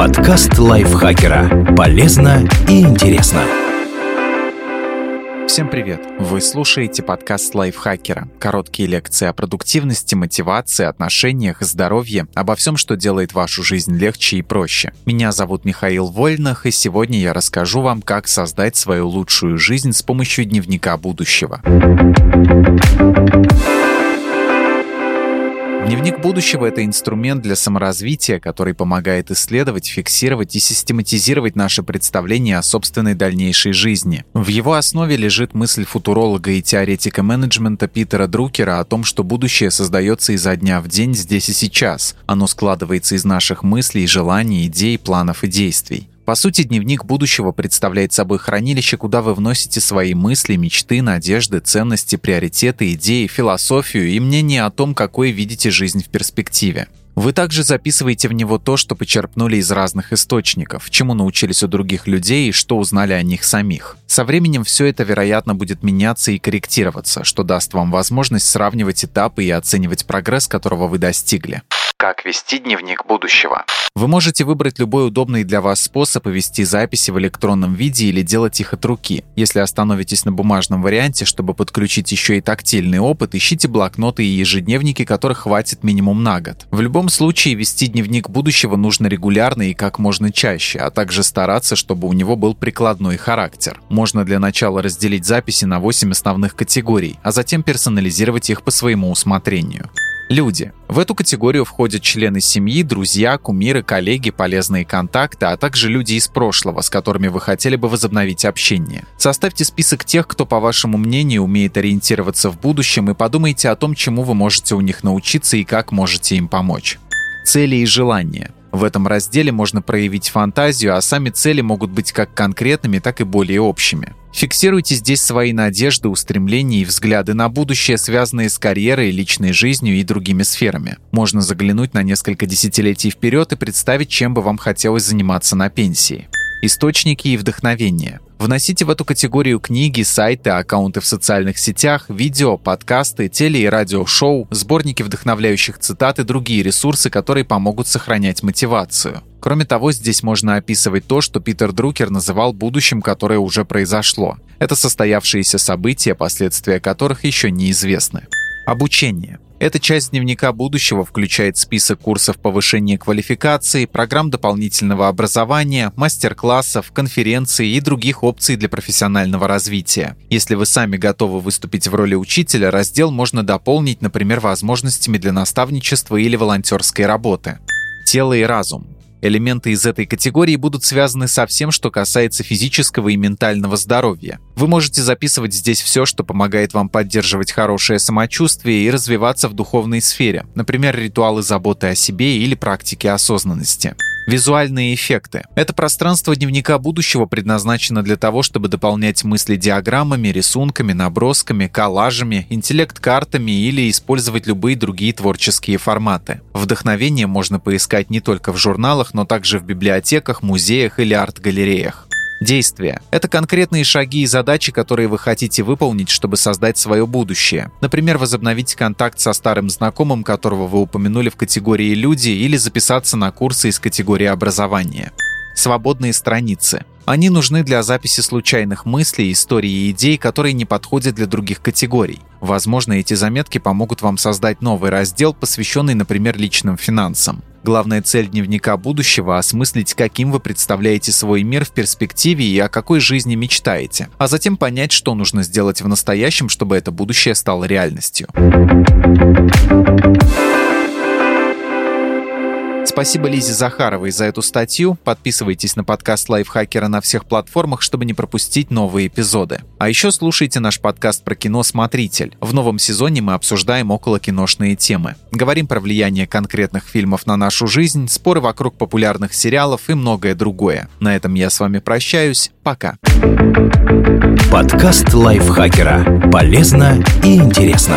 Подкаст лайфхакера. Полезно и интересно. Всем привет! Вы слушаете подкаст лайфхакера. Короткие лекции о продуктивности, мотивации, отношениях, здоровье, обо всем, что делает вашу жизнь легче и проще. Меня зовут Михаил Вольнах, и сегодня я расскажу вам, как создать свою лучшую жизнь с помощью дневника будущего. Дневник будущего — это инструмент для саморазвития, который помогает исследовать, фиксировать и систематизировать наше представление о собственной дальнейшей жизни. В его основе лежит мысль футуролога и теоретика менеджмента Питера Друкера о том, что будущее создается изо дня в день здесь и сейчас. Оно складывается из наших мыслей, желаний, идей, планов и действий. По сути, дневник будущего представляет собой хранилище, куда вы вносите свои мысли, мечты, надежды, ценности, приоритеты, идеи, философию и мнение о том, какой видите жизнь в перспективе. Вы также записываете в него то, что почерпнули из разных источников, чему научились у других людей и что узнали о них самих. Со временем все это, вероятно, будет меняться и корректироваться, что даст вам возможность сравнивать этапы и оценивать прогресс, которого вы достигли. Как вести дневник будущего? Вы можете выбрать любой удобный для вас способ вести записи в электронном виде или делать их от руки. Если остановитесь на бумажном варианте, чтобы подключить еще и тактильный опыт, ищите блокноты и ежедневники, которых хватит минимум на год. В любом случае, вести дневник будущего нужно регулярно и как можно чаще, а также стараться, чтобы у него был прикладной характер. Можно для начала разделить записи на 8 основных категорий, а затем персонализировать их по своему усмотрению. Люди. В эту категорию входят члены семьи, друзья, кумиры, коллеги, полезные контакты, а также люди из прошлого, с которыми вы хотели бы возобновить общение. Составьте список тех, кто, по вашему мнению, умеет ориентироваться в будущем и подумайте о том, чему вы можете у них научиться и как можете им помочь. Цели и желания. В этом разделе можно проявить фантазию, а сами цели могут быть как конкретными, так и более общими. Фиксируйте здесь свои надежды, устремления и взгляды на будущее, связанные с карьерой, личной жизнью и другими сферами. Можно заглянуть на несколько десятилетий вперед и представить, чем бы вам хотелось заниматься на пенсии. Источники и вдохновение. Вносите в эту категорию книги, сайты, аккаунты в социальных сетях, видео, подкасты, теле- и радиошоу, сборники вдохновляющих цитат и другие ресурсы, которые помогут сохранять мотивацию. Кроме того, здесь можно описывать то, что Питер Друкер называл будущим, которое уже произошло. Это состоявшиеся события, последствия которых еще неизвестны. Обучение. Эта часть дневника будущего включает список курсов повышения квалификации, программ дополнительного образования, мастер-классов, конференций и других опций для профессионального развития. Если вы сами готовы выступить в роли учителя, раздел можно дополнить, например, возможностями для наставничества или волонтерской работы. Тело и разум. Элементы из этой категории будут связаны со всем, что касается физического и ментального здоровья. Вы можете записывать здесь все, что помогает вам поддерживать хорошее самочувствие и развиваться в духовной сфере, например, ритуалы заботы о себе или практики осознанности. Визуальные эффекты. Это пространство дневника будущего предназначено для того, чтобы дополнять мысли диаграммами, рисунками, набросками, коллажами, интеллект-картами или использовать любые другие творческие форматы. Вдохновение можно поискать не только в журналах, но также в библиотеках, музеях или арт-галереях. Действия – это конкретные шаги и задачи, которые вы хотите выполнить, чтобы создать свое будущее. Например, возобновить контакт со старым знакомым, которого вы упомянули в категории «люди», или записаться на курсы из категории «образование». Свободные страницы. Они нужны для записи случайных мыслей, историй и идей, которые не подходят для других категорий. Возможно, эти заметки помогут вам создать новый раздел, посвященный, например, личным финансам. Главная цель дневника будущего – осмыслить, каким вы представляете свой мир в перспективе и о какой жизни мечтаете, а затем понять, что нужно сделать в настоящем, чтобы это будущее стало реальностью. Спасибо Лизе Захаровой за эту статью. Подписывайтесь на подкаст Лайфхакера на всех платформах, чтобы не пропустить новые эпизоды. А еще слушайте наш подкаст про кино «Смотритель». В новом сезоне мы обсуждаем около киношные темы. Говорим про влияние конкретных фильмов на нашу жизнь, споры вокруг популярных сериалов и многое другое. На этом я с вами прощаюсь. Пока. Подкаст Лайфхакера. Полезно и интересно.